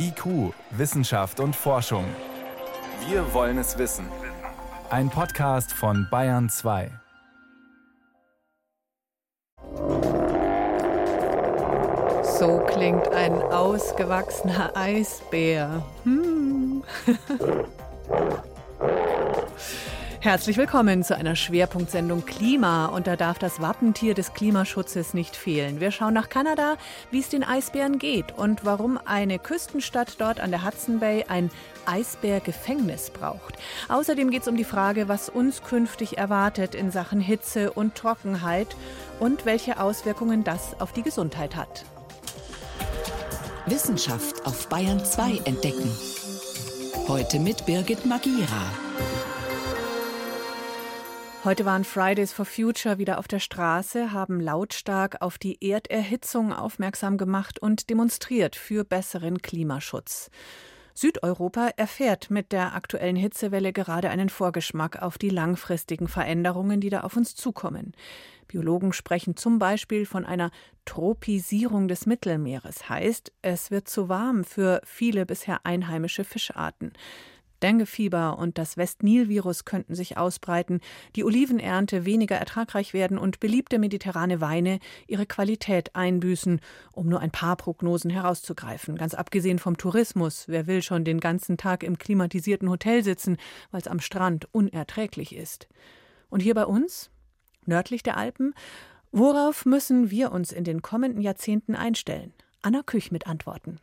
IQ, Wissenschaft und Forschung. Wir wollen es wissen. Ein Podcast von Bayern 2. So klingt ein ausgewachsener Eisbär. Hm. Herzlich willkommen zu einer Schwerpunktsendung Klima und da darf das Wappentier des Klimaschutzes nicht fehlen. Wir schauen nach Kanada, wie es den Eisbären geht und warum eine Küstenstadt dort an der Hudson Bay ein Eisbärgefängnis braucht. Außerdem geht es um die Frage, was uns künftig erwartet in Sachen Hitze und Trockenheit und welche Auswirkungen das auf die Gesundheit hat. Wissenschaft auf Bayern 2 entdecken. Heute mit Birgit Magira. Heute waren Fridays for Future wieder auf der Straße, haben lautstark auf die Erderhitzung aufmerksam gemacht und demonstriert für besseren Klimaschutz. Südeuropa erfährt mit der aktuellen Hitzewelle gerade einen Vorgeschmack auf die langfristigen Veränderungen, die da auf uns zukommen. Biologen sprechen zum Beispiel von einer Tropisierung des Mittelmeeres, heißt, es wird zu warm für viele bisher einheimische Fischarten. Denguefieber und das Westnil-Virus könnten sich ausbreiten, die Olivenernte weniger ertragreich werden und beliebte mediterrane Weine ihre Qualität einbüßen, um nur ein paar Prognosen herauszugreifen. Ganz abgesehen vom Tourismus, wer will schon den ganzen Tag im klimatisierten Hotel sitzen, weil es am Strand unerträglich ist. Und hier bei uns, nördlich der Alpen, worauf müssen wir uns in den kommenden Jahrzehnten einstellen? Anna Küch mit Antworten.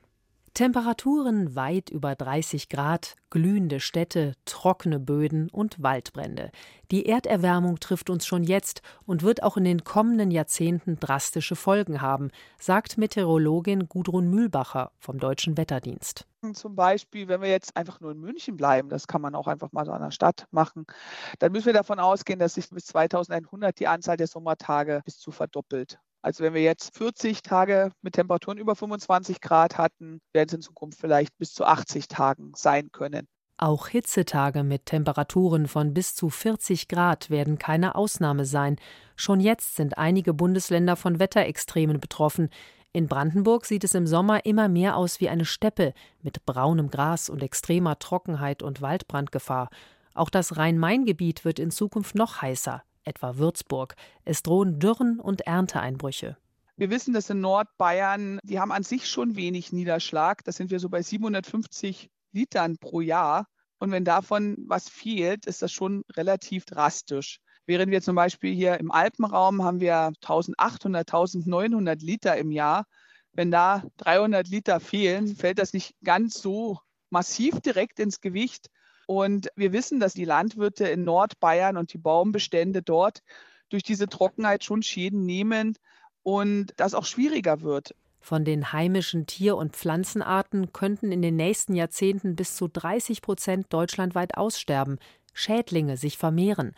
Temperaturen weit über 30 Grad, glühende Städte, trockene Böden und Waldbrände. Die Erderwärmung trifft uns schon jetzt und wird auch in den kommenden Jahrzehnten drastische Folgen haben, sagt Meteorologin Gudrun Mühlbacher vom Deutschen Wetterdienst. Zum Beispiel, wenn wir jetzt einfach nur in München bleiben, das kann man auch einfach mal so an der Stadt machen, dann müssen wir davon ausgehen, dass sich bis 2100 die Anzahl der Sommertage bis zu verdoppelt. Also wenn wir jetzt 40 Tage mit Temperaturen über 25 Grad hatten, werden es in Zukunft vielleicht bis zu 80 Tagen sein können. Auch Hitzetage mit Temperaturen von bis zu 40 Grad werden keine Ausnahme sein. Schon jetzt sind einige Bundesländer von Wetterextremen betroffen. In Brandenburg sieht es im Sommer immer mehr aus wie eine Steppe mit braunem Gras und extremer Trockenheit und Waldbrandgefahr. Auch das Rhein-Main-Gebiet wird in Zukunft noch heißer etwa Würzburg. Es drohen Dürren und Ernteeinbrüche. Wir wissen, dass in Nordbayern, die haben an sich schon wenig Niederschlag. Da sind wir so bei 750 Litern pro Jahr. Und wenn davon was fehlt, ist das schon relativ drastisch. Während wir zum Beispiel hier im Alpenraum haben wir 1800, 1900 Liter im Jahr. Wenn da 300 Liter fehlen, fällt das nicht ganz so massiv direkt ins Gewicht. Und wir wissen, dass die Landwirte in Nordbayern und die Baumbestände dort durch diese Trockenheit schon Schäden nehmen und das auch schwieriger wird. Von den heimischen Tier- und Pflanzenarten könnten in den nächsten Jahrzehnten bis zu 30 Prozent deutschlandweit aussterben, Schädlinge sich vermehren.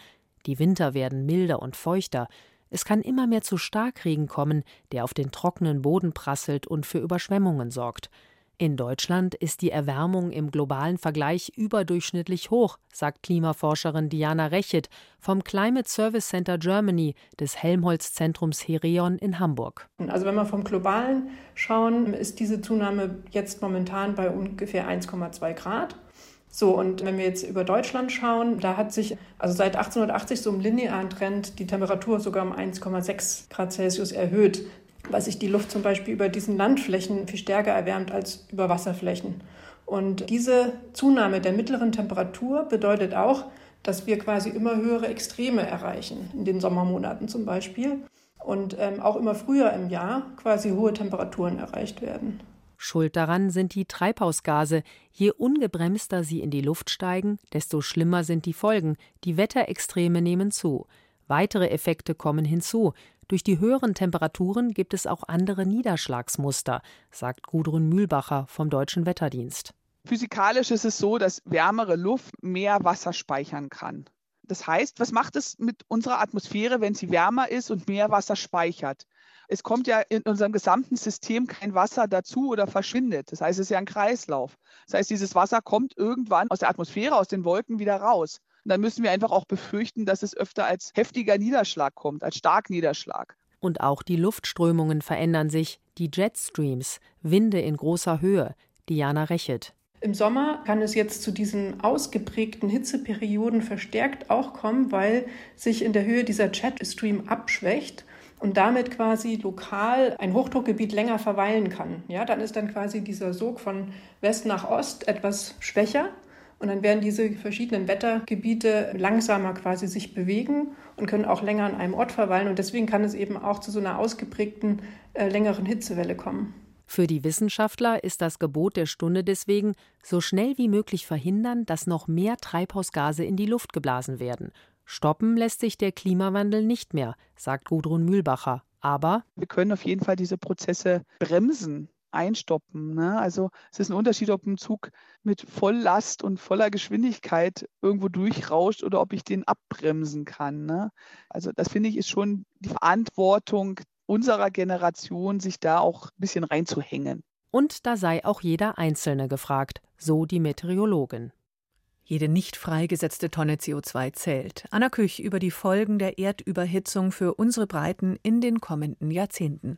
Die Winter werden milder und feuchter. Es kann immer mehr zu Starkregen kommen, der auf den trockenen Boden prasselt und für Überschwemmungen sorgt. In Deutschland ist die Erwärmung im globalen Vergleich überdurchschnittlich hoch, sagt Klimaforscherin Diana Rechet vom Climate Service Center Germany des Helmholtz-Zentrums Herion in Hamburg. Also wenn wir vom globalen schauen, ist diese Zunahme jetzt momentan bei ungefähr 1,2 Grad. So, und wenn wir jetzt über Deutschland schauen, da hat sich also seit 1880 so im linearen Trend die Temperatur sogar um 1,6 Grad Celsius erhöht weil sich die Luft zum Beispiel über diesen Landflächen viel stärker erwärmt als über Wasserflächen. Und diese Zunahme der mittleren Temperatur bedeutet auch, dass wir quasi immer höhere Extreme erreichen, in den Sommermonaten zum Beispiel. Und ähm, auch immer früher im Jahr quasi hohe Temperaturen erreicht werden. Schuld daran sind die Treibhausgase. Je ungebremster sie in die Luft steigen, desto schlimmer sind die Folgen. Die Wetterextreme nehmen zu. Weitere Effekte kommen hinzu. Durch die höheren Temperaturen gibt es auch andere Niederschlagsmuster, sagt Gudrun Mühlbacher vom Deutschen Wetterdienst. Physikalisch ist es so, dass wärmere Luft mehr Wasser speichern kann. Das heißt, was macht es mit unserer Atmosphäre, wenn sie wärmer ist und mehr Wasser speichert? Es kommt ja in unserem gesamten System kein Wasser dazu oder verschwindet. Das heißt, es ist ja ein Kreislauf. Das heißt, dieses Wasser kommt irgendwann aus der Atmosphäre, aus den Wolken wieder raus. Und dann müssen wir einfach auch befürchten, dass es öfter als heftiger Niederschlag kommt, als Starkniederschlag. Und auch die Luftströmungen verändern sich, die Jetstreams, Winde in großer Höhe, Diana Rechet. Im Sommer kann es jetzt zu diesen ausgeprägten Hitzeperioden verstärkt auch kommen, weil sich in der Höhe dieser Jetstream abschwächt und damit quasi lokal ein Hochdruckgebiet länger verweilen kann. Ja, dann ist dann quasi dieser Sog von West nach Ost etwas schwächer und dann werden diese verschiedenen Wettergebiete langsamer quasi sich bewegen und können auch länger an einem Ort verweilen und deswegen kann es eben auch zu so einer ausgeprägten äh, längeren Hitzewelle kommen. Für die Wissenschaftler ist das Gebot der Stunde deswegen, so schnell wie möglich verhindern, dass noch mehr Treibhausgase in die Luft geblasen werden. Stoppen lässt sich der Klimawandel nicht mehr, sagt Gudrun Mühlbacher. Aber wir können auf jeden Fall diese Prozesse bremsen, einstoppen. Ne? Also es ist ein Unterschied, ob ein Zug mit Volllast und voller Geschwindigkeit irgendwo durchrauscht oder ob ich den abbremsen kann. Ne? Also das finde ich ist schon die Verantwortung unserer Generation, sich da auch ein bisschen reinzuhängen. Und da sei auch jeder Einzelne gefragt, so die Meteorologin. Jede nicht freigesetzte Tonne CO2 zählt. Anna Küch über die Folgen der Erdüberhitzung für unsere Breiten in den kommenden Jahrzehnten.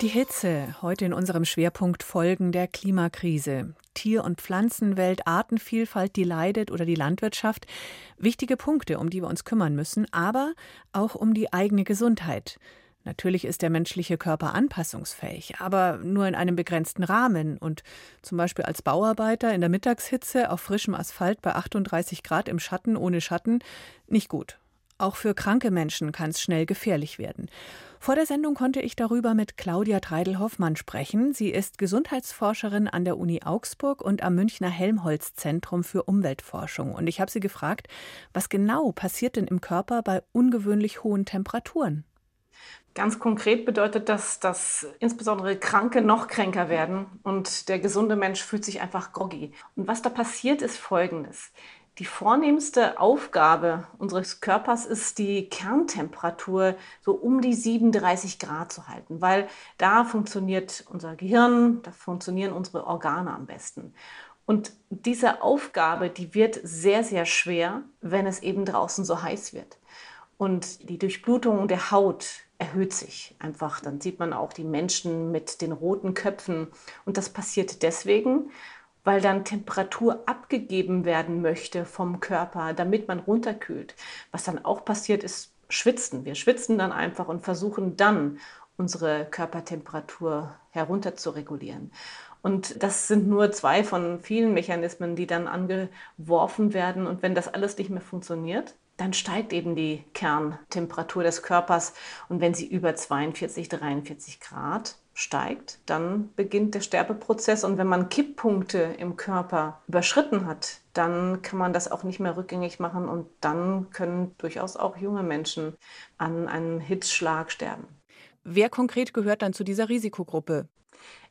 Die Hitze, heute in unserem Schwerpunkt Folgen der Klimakrise. Tier- und Pflanzenwelt, Artenvielfalt, die leidet oder die Landwirtschaft. Wichtige Punkte, um die wir uns kümmern müssen, aber auch um die eigene Gesundheit. Natürlich ist der menschliche Körper anpassungsfähig, aber nur in einem begrenzten Rahmen und zum Beispiel als Bauarbeiter in der Mittagshitze auf frischem Asphalt bei 38 Grad im Schatten ohne Schatten nicht gut. Auch für kranke Menschen kann es schnell gefährlich werden. Vor der Sendung konnte ich darüber mit Claudia Treidel-Hoffmann sprechen. Sie ist Gesundheitsforscherin an der Uni Augsburg und am Münchner Helmholtz-Zentrum für Umweltforschung. Und ich habe sie gefragt, was genau passiert denn im Körper bei ungewöhnlich hohen Temperaturen? Ganz konkret bedeutet das, dass insbesondere Kranke noch kränker werden und der gesunde Mensch fühlt sich einfach groggy. Und was da passiert, ist Folgendes. Die vornehmste Aufgabe unseres Körpers ist, die Kerntemperatur so um die 37 Grad zu halten, weil da funktioniert unser Gehirn, da funktionieren unsere Organe am besten. Und diese Aufgabe, die wird sehr, sehr schwer, wenn es eben draußen so heiß wird. Und die Durchblutung der Haut erhöht sich einfach. Dann sieht man auch die Menschen mit den roten Köpfen. Und das passiert deswegen, weil dann Temperatur abgegeben werden möchte vom Körper, damit man runterkühlt. Was dann auch passiert, ist Schwitzen. Wir schwitzen dann einfach und versuchen dann unsere Körpertemperatur herunter zu regulieren. Und das sind nur zwei von vielen Mechanismen, die dann angeworfen werden. Und wenn das alles nicht mehr funktioniert, dann steigt eben die Kerntemperatur des Körpers. Und wenn sie über 42, 43 Grad steigt, dann beginnt der Sterbeprozess. Und wenn man Kipppunkte im Körper überschritten hat, dann kann man das auch nicht mehr rückgängig machen. Und dann können durchaus auch junge Menschen an einem Hitzschlag sterben. Wer konkret gehört dann zu dieser Risikogruppe?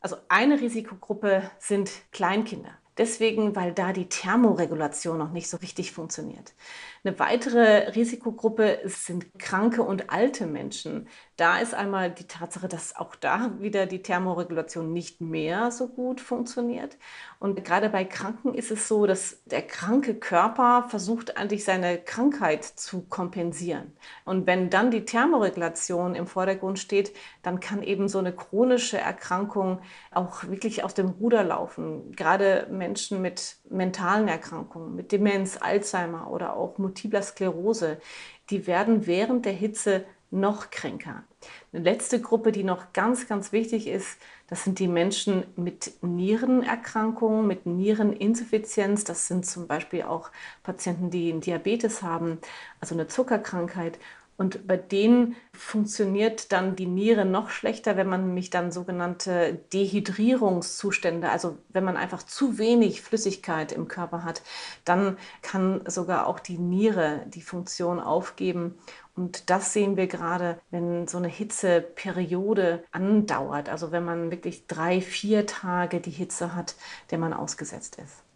Also eine Risikogruppe sind Kleinkinder. Deswegen, weil da die Thermoregulation noch nicht so richtig funktioniert. Eine weitere Risikogruppe sind kranke und alte Menschen. Da ist einmal die Tatsache, dass auch da wieder die Thermoregulation nicht mehr so gut funktioniert. Und gerade bei Kranken ist es so, dass der kranke Körper versucht eigentlich seine Krankheit zu kompensieren. Und wenn dann die Thermoregulation im Vordergrund steht, dann kann eben so eine chronische Erkrankung auch wirklich aus dem Ruder laufen. Gerade Menschen mit mentalen Erkrankungen, mit Demenz, Alzheimer oder auch multipler Sklerose, die werden während der Hitze noch kränker. Eine letzte Gruppe, die noch ganz, ganz wichtig ist, das sind die Menschen mit Nierenerkrankungen, mit Niereninsuffizienz. Das sind zum Beispiel auch Patienten, die einen Diabetes haben, also eine Zuckerkrankheit. Und bei denen funktioniert dann die Niere noch schlechter, wenn man nämlich dann sogenannte Dehydrierungszustände, also wenn man einfach zu wenig Flüssigkeit im Körper hat, dann kann sogar auch die Niere die Funktion aufgeben. Und das sehen wir gerade, wenn so eine Hitzeperiode andauert, also wenn man wirklich drei, vier Tage die Hitze hat, der man ausgesetzt ist.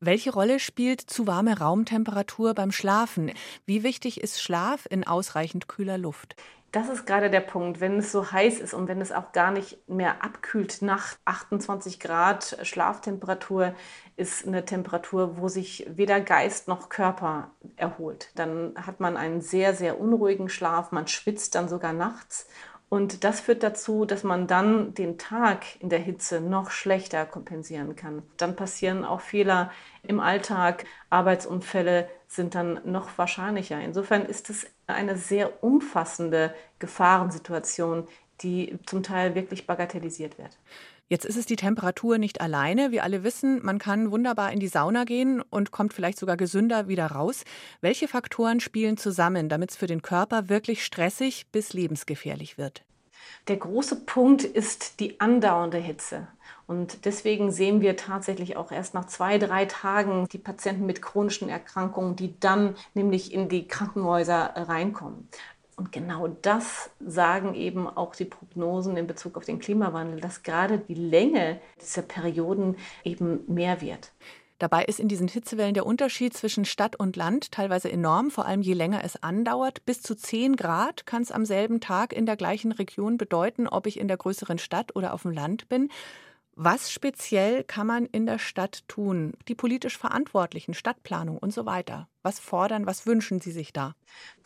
Welche Rolle spielt zu warme Raumtemperatur beim Schlafen? Wie wichtig ist Schlaf in ausreichend kühler Luft? Das ist gerade der Punkt, wenn es so heiß ist und wenn es auch gar nicht mehr abkühlt nach 28 Grad Schlaftemperatur, ist eine Temperatur, wo sich weder Geist noch Körper erholt. Dann hat man einen sehr, sehr unruhigen Schlaf, man schwitzt dann sogar nachts und das führt dazu, dass man dann den Tag in der Hitze noch schlechter kompensieren kann. Dann passieren auch Fehler im Alltag, Arbeitsunfälle sind dann noch wahrscheinlicher. Insofern ist es eine sehr umfassende Gefahrensituation, die zum Teil wirklich bagatellisiert wird. Jetzt ist es die Temperatur nicht alleine. Wir alle wissen, man kann wunderbar in die Sauna gehen und kommt vielleicht sogar gesünder wieder raus. Welche Faktoren spielen zusammen, damit es für den Körper wirklich stressig bis lebensgefährlich wird? Der große Punkt ist die andauernde Hitze. Und deswegen sehen wir tatsächlich auch erst nach zwei, drei Tagen die Patienten mit chronischen Erkrankungen, die dann nämlich in die Krankenhäuser reinkommen. Und genau das sagen eben auch die Prognosen in Bezug auf den Klimawandel, dass gerade die Länge dieser Perioden eben mehr wird. Dabei ist in diesen Hitzewellen der Unterschied zwischen Stadt und Land teilweise enorm, vor allem je länger es andauert. Bis zu 10 Grad kann es am selben Tag in der gleichen Region bedeuten, ob ich in der größeren Stadt oder auf dem Land bin. Was speziell kann man in der Stadt tun? Die politisch Verantwortlichen, Stadtplanung und so weiter. Was fordern, was wünschen Sie sich da?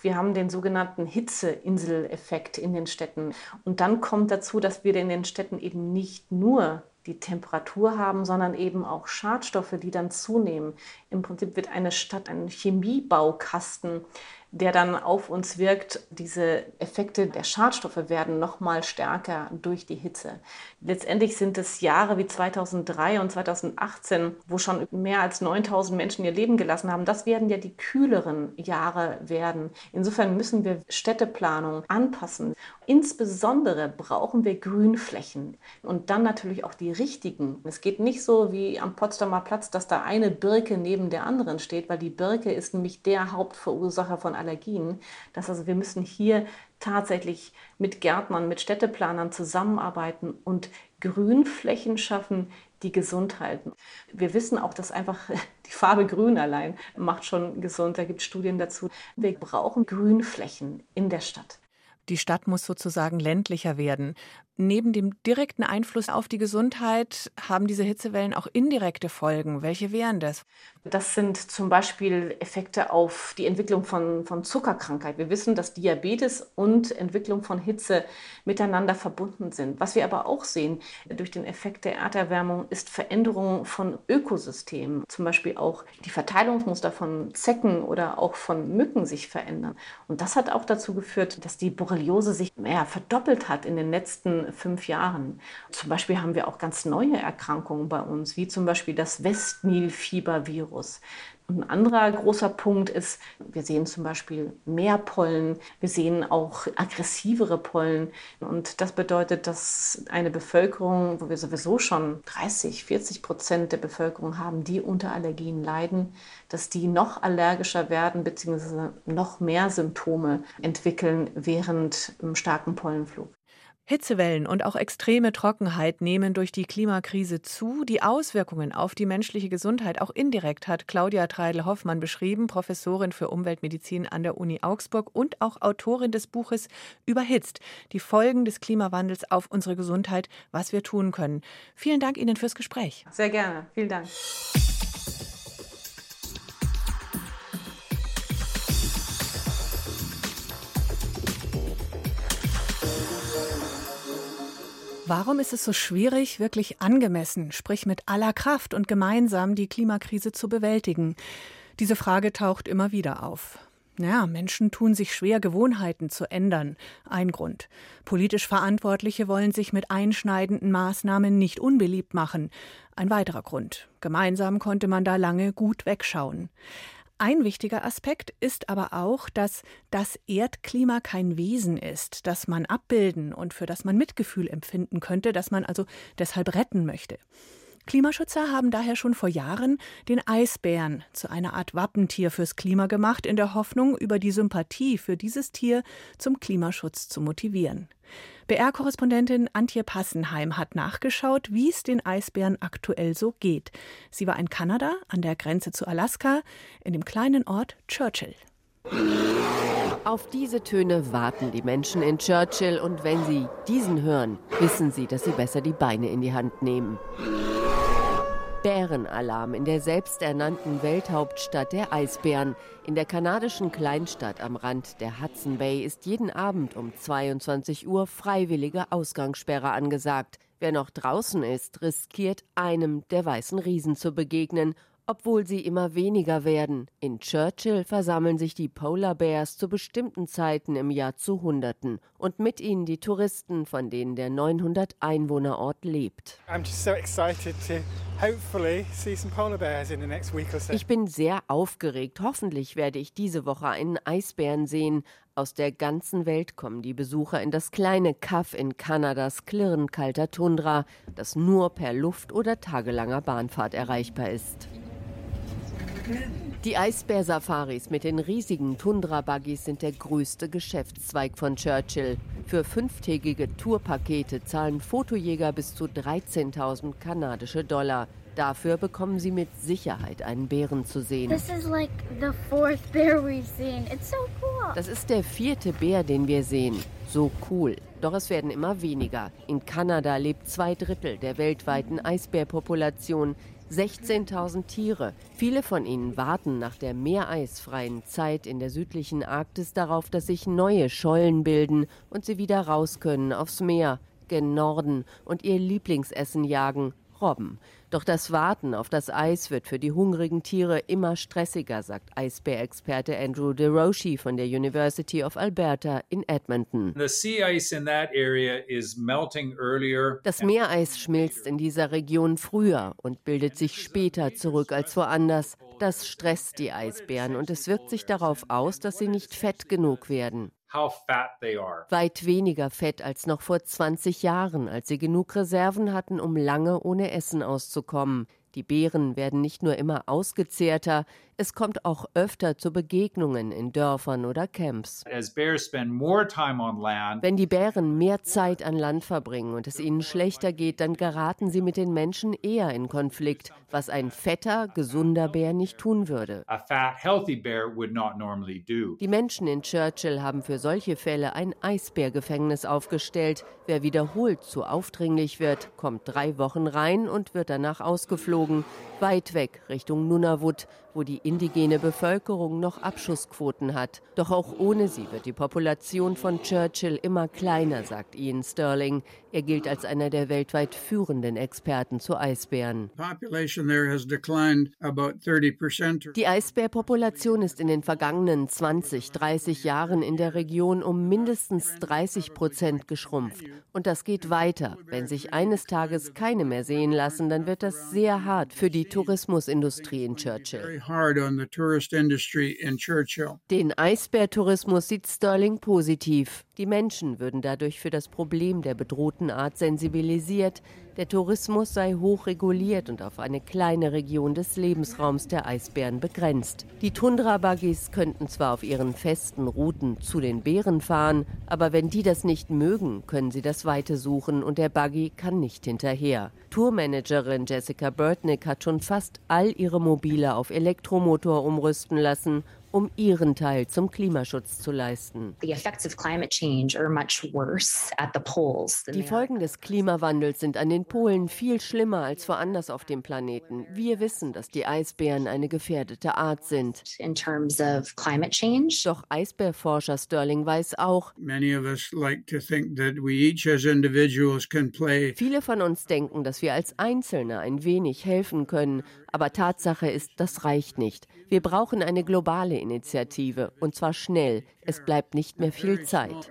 Wir haben den sogenannten Hitzeinseleffekt in den Städten. Und dann kommt dazu, dass wir in den Städten eben nicht nur die Temperatur haben, sondern eben auch Schadstoffe, die dann zunehmen. Im Prinzip wird eine Stadt ein Chemiebaukasten, der dann auf uns wirkt. Diese Effekte der Schadstoffe werden noch mal stärker durch die Hitze. Letztendlich sind es Jahre wie 2003 und 2018, wo schon mehr als 9000 Menschen ihr Leben gelassen haben. Das werden ja die kühleren Jahre werden. Insofern müssen wir Städteplanung anpassen. Insbesondere brauchen wir Grünflächen und dann natürlich auch die richtigen. Es geht nicht so wie am Potsdamer Platz, dass da eine Birke neben der anderen steht, weil die Birke ist nämlich der Hauptverursacher von Allergien. Das also wir müssen hier tatsächlich mit Gärtnern, mit Städteplanern zusammenarbeiten und Grünflächen schaffen, die gesund halten. Wir wissen auch, dass einfach die Farbe Grün allein macht schon gesund. Da gibt es Studien dazu. Wir brauchen Grünflächen in der Stadt. Die Stadt muss sozusagen ländlicher werden. Neben dem direkten Einfluss auf die Gesundheit haben diese Hitzewellen auch indirekte Folgen. Welche wären das? Das sind zum Beispiel Effekte auf die Entwicklung von, von Zuckerkrankheit. Wir wissen, dass Diabetes und Entwicklung von Hitze miteinander verbunden sind. Was wir aber auch sehen durch den Effekt der Erderwärmung ist Veränderung von Ökosystemen. Zum Beispiel auch die Verteilungsmuster von Zecken oder auch von Mücken sich verändern. Und das hat auch dazu geführt, dass die Borreliose sich mehr verdoppelt hat in den letzten fünf Jahren. Zum Beispiel haben wir auch ganz neue Erkrankungen bei uns, wie zum Beispiel das Westnilfiebervirus. Ein anderer großer Punkt ist, wir sehen zum Beispiel mehr Pollen, wir sehen auch aggressivere Pollen. Und das bedeutet, dass eine Bevölkerung, wo wir sowieso schon 30, 40 Prozent der Bevölkerung haben, die unter Allergien leiden, dass die noch allergischer werden bzw. noch mehr Symptome entwickeln während einem starken Pollenflug. Hitzewellen und auch extreme Trockenheit nehmen durch die Klimakrise zu. Die Auswirkungen auf die menschliche Gesundheit auch indirekt hat Claudia Treidel-Hoffmann beschrieben, Professorin für Umweltmedizin an der Uni Augsburg und auch Autorin des Buches Überhitzt, die Folgen des Klimawandels auf unsere Gesundheit, was wir tun können. Vielen Dank Ihnen fürs Gespräch. Sehr gerne. Vielen Dank. Warum ist es so schwierig, wirklich angemessen, sprich mit aller Kraft und gemeinsam die Klimakrise zu bewältigen? Diese Frage taucht immer wieder auf. Ja, Menschen tun sich schwer, Gewohnheiten zu ändern. Ein Grund. Politisch Verantwortliche wollen sich mit einschneidenden Maßnahmen nicht unbeliebt machen. Ein weiterer Grund. Gemeinsam konnte man da lange gut wegschauen. Ein wichtiger Aspekt ist aber auch, dass das Erdklima kein Wesen ist, das man abbilden und für das man Mitgefühl empfinden könnte, das man also deshalb retten möchte. Klimaschützer haben daher schon vor Jahren den Eisbären zu einer Art Wappentier fürs Klima gemacht, in der Hoffnung, über die Sympathie für dieses Tier zum Klimaschutz zu motivieren. BR-Korrespondentin Antje Passenheim hat nachgeschaut, wie es den Eisbären aktuell so geht. Sie war in Kanada an der Grenze zu Alaska in dem kleinen Ort Churchill. Auf diese Töne warten die Menschen in Churchill und wenn sie diesen hören, wissen sie, dass sie besser die Beine in die Hand nehmen. Bärenalarm in der selbsternannten Welthauptstadt der Eisbären. In der kanadischen Kleinstadt am Rand der Hudson Bay ist jeden Abend um 22 Uhr freiwillige Ausgangssperre angesagt. Wer noch draußen ist, riskiert einem der weißen Riesen zu begegnen obwohl sie immer weniger werden. In Churchill versammeln sich die Polar Bears zu bestimmten Zeiten im Jahr zu Hunderten und mit ihnen die Touristen, von denen der 900 Einwohner Ort lebt. Ich bin sehr aufgeregt. Hoffentlich werde ich diese Woche einen Eisbären sehen. Aus der ganzen Welt kommen die Besucher in das kleine Kaff in Kanadas klirrend kalter Tundra, das nur per Luft- oder tagelanger Bahnfahrt erreichbar ist. Die Eisbär-Safaris mit den riesigen Tundra-Buggies sind der größte Geschäftszweig von Churchill. Für fünftägige Tourpakete zahlen Fotojäger bis zu 13.000 kanadische Dollar. Dafür bekommen sie mit Sicherheit einen Bären zu sehen. Like so cool. Das ist der vierte Bär, den wir sehen. So cool. Doch es werden immer weniger. In Kanada lebt zwei Drittel der weltweiten Eisbärpopulation. 16.000 Tiere. Viele von ihnen warten nach der meereisfreien Zeit in der südlichen Arktis darauf, dass sich neue Schollen bilden und sie wieder raus können aufs Meer, gen Norden und ihr Lieblingsessen jagen, Robben. Doch das Warten auf das Eis wird für die hungrigen Tiere immer stressiger, sagt Eisbärexperte Andrew DeRoshi von der University of Alberta in Edmonton. Das Meereis schmilzt in dieser Region früher und bildet sich später zurück als woanders. Das stresst die Eisbären und es wirkt sich darauf aus, dass sie nicht fett genug werden. Weit weniger Fett als noch vor 20 Jahren, als sie genug Reserven hatten, um lange ohne Essen auszukommen. Die Beeren werden nicht nur immer ausgezehrter, es kommt auch öfter zu Begegnungen in Dörfern oder Camps. Wenn die Bären mehr Zeit an Land verbringen und es ihnen schlechter geht, dann geraten sie mit den Menschen eher in Konflikt, was ein fetter, gesunder Bär nicht tun würde. Die Menschen in Churchill haben für solche Fälle ein Eisbärgefängnis aufgestellt. Wer wiederholt zu aufdringlich wird, kommt drei Wochen rein und wird danach ausgeflogen weit weg Richtung Nunavut, wo die indigene Bevölkerung noch Abschussquoten hat. Doch auch ohne sie wird die Population von Churchill immer kleiner, sagt Ian Sterling. Er gilt als einer der weltweit führenden Experten zu Eisbären. Die Eisbärpopulation ist in den vergangenen 20, 30 Jahren in der Region um mindestens 30 Prozent geschrumpft. Und das geht weiter. Wenn sich eines Tages keine mehr sehen lassen, dann wird das sehr hart für die Tourismusindustrie in Churchill. Den Eisbärtourismus sieht Sterling positiv. Die Menschen würden dadurch für das Problem der bedrohten Art sensibilisiert. Der Tourismus sei hoch reguliert und auf eine kleine Region des Lebensraums der Eisbären begrenzt. Die Tundra-Buggies könnten zwar auf ihren festen Routen zu den Bären fahren, aber wenn die das nicht mögen, können sie das Weite suchen und der Buggy kann nicht hinterher. Tourmanagerin Jessica Burtnick hat schon fast all ihre Mobile auf Elektromotor umrüsten lassen um ihren Teil zum Klimaschutz zu leisten. Die Folgen des Klimawandels sind an den Polen viel schlimmer als woanders auf dem Planeten. Wir wissen, dass die Eisbären eine gefährdete Art sind. Doch Eisbärforscher Sterling weiß auch, Viele von uns denken, dass wir als Einzelne ein wenig helfen können, aber Tatsache ist, das reicht nicht. Wir brauchen eine globale Initiative und zwar schnell. Es bleibt nicht mehr viel Zeit.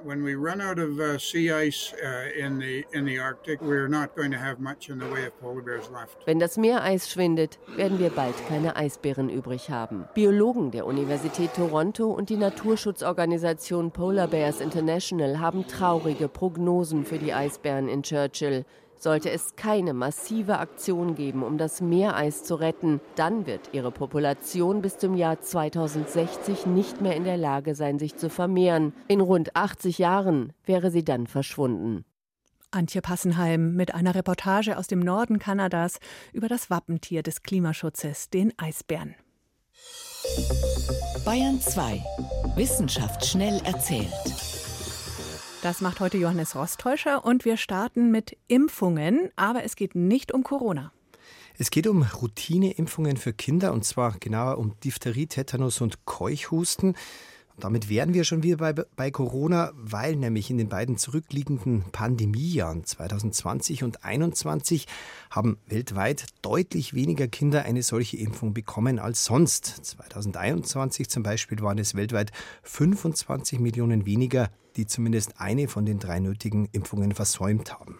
Wenn das Meereis schwindet, werden wir bald keine Eisbären übrig haben. Biologen der Universität Toronto und die Naturschutzorganisation Polar Bears International haben traurige Prognosen für die Eisbären in Churchill. Sollte es keine massive Aktion geben, um das Meereis zu retten, dann wird ihre Population bis zum Jahr 2060 nicht mehr in der Lage sein, sich zu vermehren. In rund 80 Jahren wäre sie dann verschwunden. Antje Passenheim mit einer Reportage aus dem Norden Kanadas über das Wappentier des Klimaschutzes, den Eisbären. Bayern 2. Wissenschaft schnell erzählt. Das macht heute Johannes Rostäuscher und wir starten mit Impfungen, aber es geht nicht um Corona. Es geht um Routineimpfungen für Kinder und zwar genauer um Diphtherie, Tetanus und Keuchhusten. Damit wären wir schon wieder bei, bei Corona, weil nämlich in den beiden zurückliegenden Pandemiejahren 2020 und 2021 haben weltweit deutlich weniger Kinder eine solche Impfung bekommen als sonst. 2021 zum Beispiel waren es weltweit 25 Millionen weniger, die zumindest eine von den drei nötigen Impfungen versäumt haben.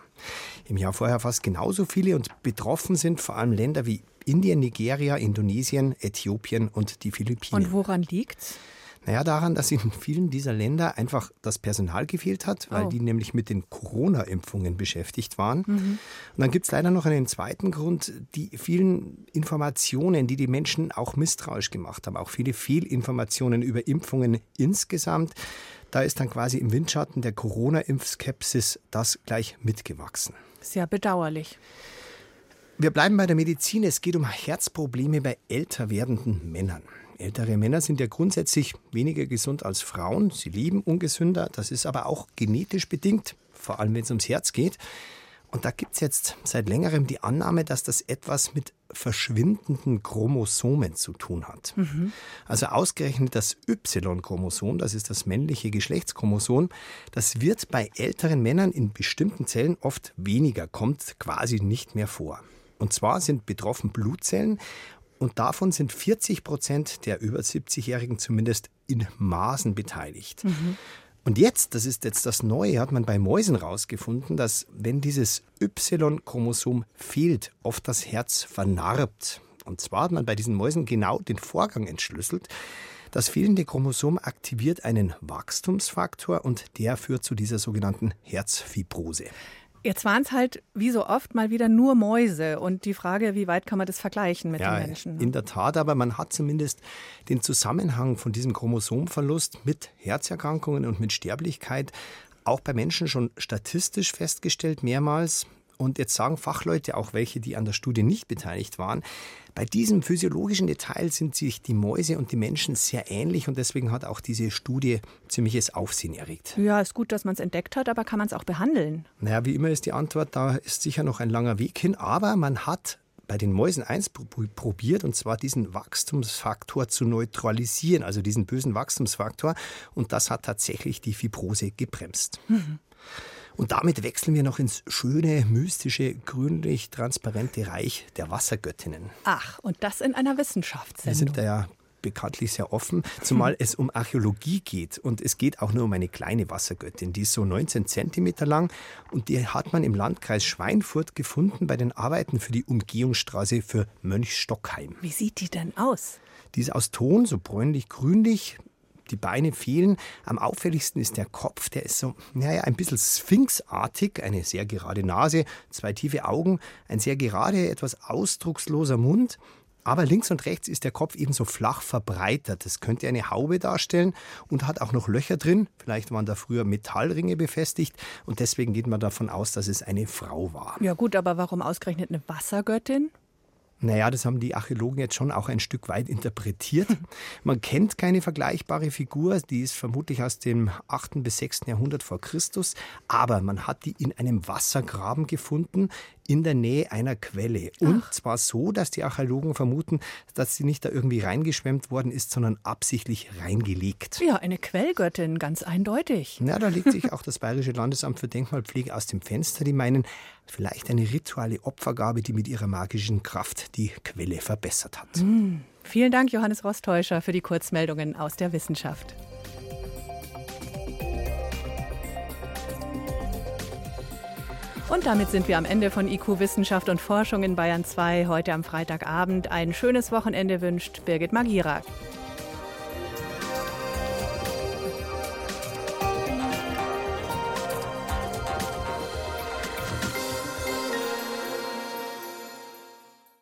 Im Jahr vorher fast genauso viele und betroffen sind vor allem Länder wie Indien, Nigeria, Indonesien, Äthiopien und die Philippinen. Und woran liegt's? Naja, daran, dass in vielen dieser Länder einfach das Personal gefehlt hat, weil oh. die nämlich mit den Corona-Impfungen beschäftigt waren. Mhm. Und dann gibt es leider noch einen zweiten Grund, die vielen Informationen, die die Menschen auch misstrauisch gemacht haben, auch viele Fehlinformationen über Impfungen insgesamt. Da ist dann quasi im Windschatten der Corona-Impfskepsis das gleich mitgewachsen. Sehr bedauerlich. Wir bleiben bei der Medizin. Es geht um Herzprobleme bei älter werdenden Männern. Ältere Männer sind ja grundsätzlich weniger gesund als Frauen. Sie leben ungesünder. Das ist aber auch genetisch bedingt, vor allem wenn es ums Herz geht. Und da gibt es jetzt seit längerem die Annahme, dass das etwas mit verschwindenden Chromosomen zu tun hat. Mhm. Also ausgerechnet das Y-Chromosom, das ist das männliche Geschlechtschromosom, das wird bei älteren Männern in bestimmten Zellen oft weniger, kommt quasi nicht mehr vor. Und zwar sind betroffen Blutzellen und davon sind 40 Prozent der über 70-Jährigen zumindest in Maßen beteiligt. Mhm. Und jetzt, das ist jetzt das Neue, hat man bei Mäusen herausgefunden, dass wenn dieses Y-Chromosom fehlt, oft das Herz vernarbt. Und zwar hat man bei diesen Mäusen genau den Vorgang entschlüsselt. Das fehlende Chromosom aktiviert einen Wachstumsfaktor und der führt zu dieser sogenannten Herzfibrose. Jetzt waren es halt wie so oft mal wieder nur Mäuse und die Frage, wie weit kann man das vergleichen mit ja, den Menschen? Ne? In der Tat, aber man hat zumindest den Zusammenhang von diesem Chromosomverlust mit Herzerkrankungen und mit Sterblichkeit auch bei Menschen schon statistisch festgestellt, mehrmals. Und jetzt sagen Fachleute, auch welche, die an der Studie nicht beteiligt waren, bei diesem physiologischen Detail sind sich die Mäuse und die Menschen sehr ähnlich und deswegen hat auch diese Studie ziemliches Aufsehen erregt. Ja, ist gut, dass man es entdeckt hat, aber kann man es auch behandeln? Naja, wie immer ist die Antwort, da ist sicher noch ein langer Weg hin, aber man hat bei den Mäusen eins probiert, und zwar diesen Wachstumsfaktor zu neutralisieren, also diesen bösen Wachstumsfaktor. Und das hat tatsächlich die Fibrose gebremst. Mhm. Und damit wechseln wir noch ins schöne, mystische, grünlich-transparente Reich der Wassergöttinnen. Ach, und das in einer Wissenschaftssendung. Wir sind da ja bekanntlich sehr offen, zumal es um Archäologie geht. Und es geht auch nur um eine kleine Wassergöttin, die ist so 19 Zentimeter lang und die hat man im Landkreis Schweinfurt gefunden bei den Arbeiten für die Umgehungsstraße für Mönchstockheim. Wie sieht die denn aus? Die ist aus Ton, so bräunlich-grünlich, die Beine fehlen. Am auffälligsten ist der Kopf, der ist so, naja, ein bisschen sphinxartig, eine sehr gerade Nase, zwei tiefe Augen, ein sehr gerade, etwas ausdrucksloser Mund. Aber links und rechts ist der Kopf ebenso flach verbreitert. Das könnte eine Haube darstellen und hat auch noch Löcher drin. Vielleicht waren da früher Metallringe befestigt und deswegen geht man davon aus, dass es eine Frau war. Ja gut, aber warum ausgerechnet eine Wassergöttin? Naja, das haben die Archäologen jetzt schon auch ein Stück weit interpretiert. Man kennt keine vergleichbare Figur, die ist vermutlich aus dem 8. bis 6. Jahrhundert vor Christus, aber man hat die in einem Wassergraben gefunden, in der Nähe einer Quelle. Und Ach. zwar so, dass die Archäologen vermuten, dass sie nicht da irgendwie reingeschwemmt worden ist, sondern absichtlich reingelegt. Ja, eine Quellgöttin, ganz eindeutig. Ja, da legt sich auch das Bayerische Landesamt für Denkmalpflege aus dem Fenster. Die meinen, vielleicht eine rituale Opfergabe, die mit ihrer magischen Kraft die Quelle verbessert hat. Mhm. Vielen Dank, Johannes Rostäuscher, für die Kurzmeldungen aus der Wissenschaft. Und damit sind wir am Ende von IQ Wissenschaft und Forschung in Bayern 2 heute am Freitagabend. Ein schönes Wochenende wünscht Birgit Magirak.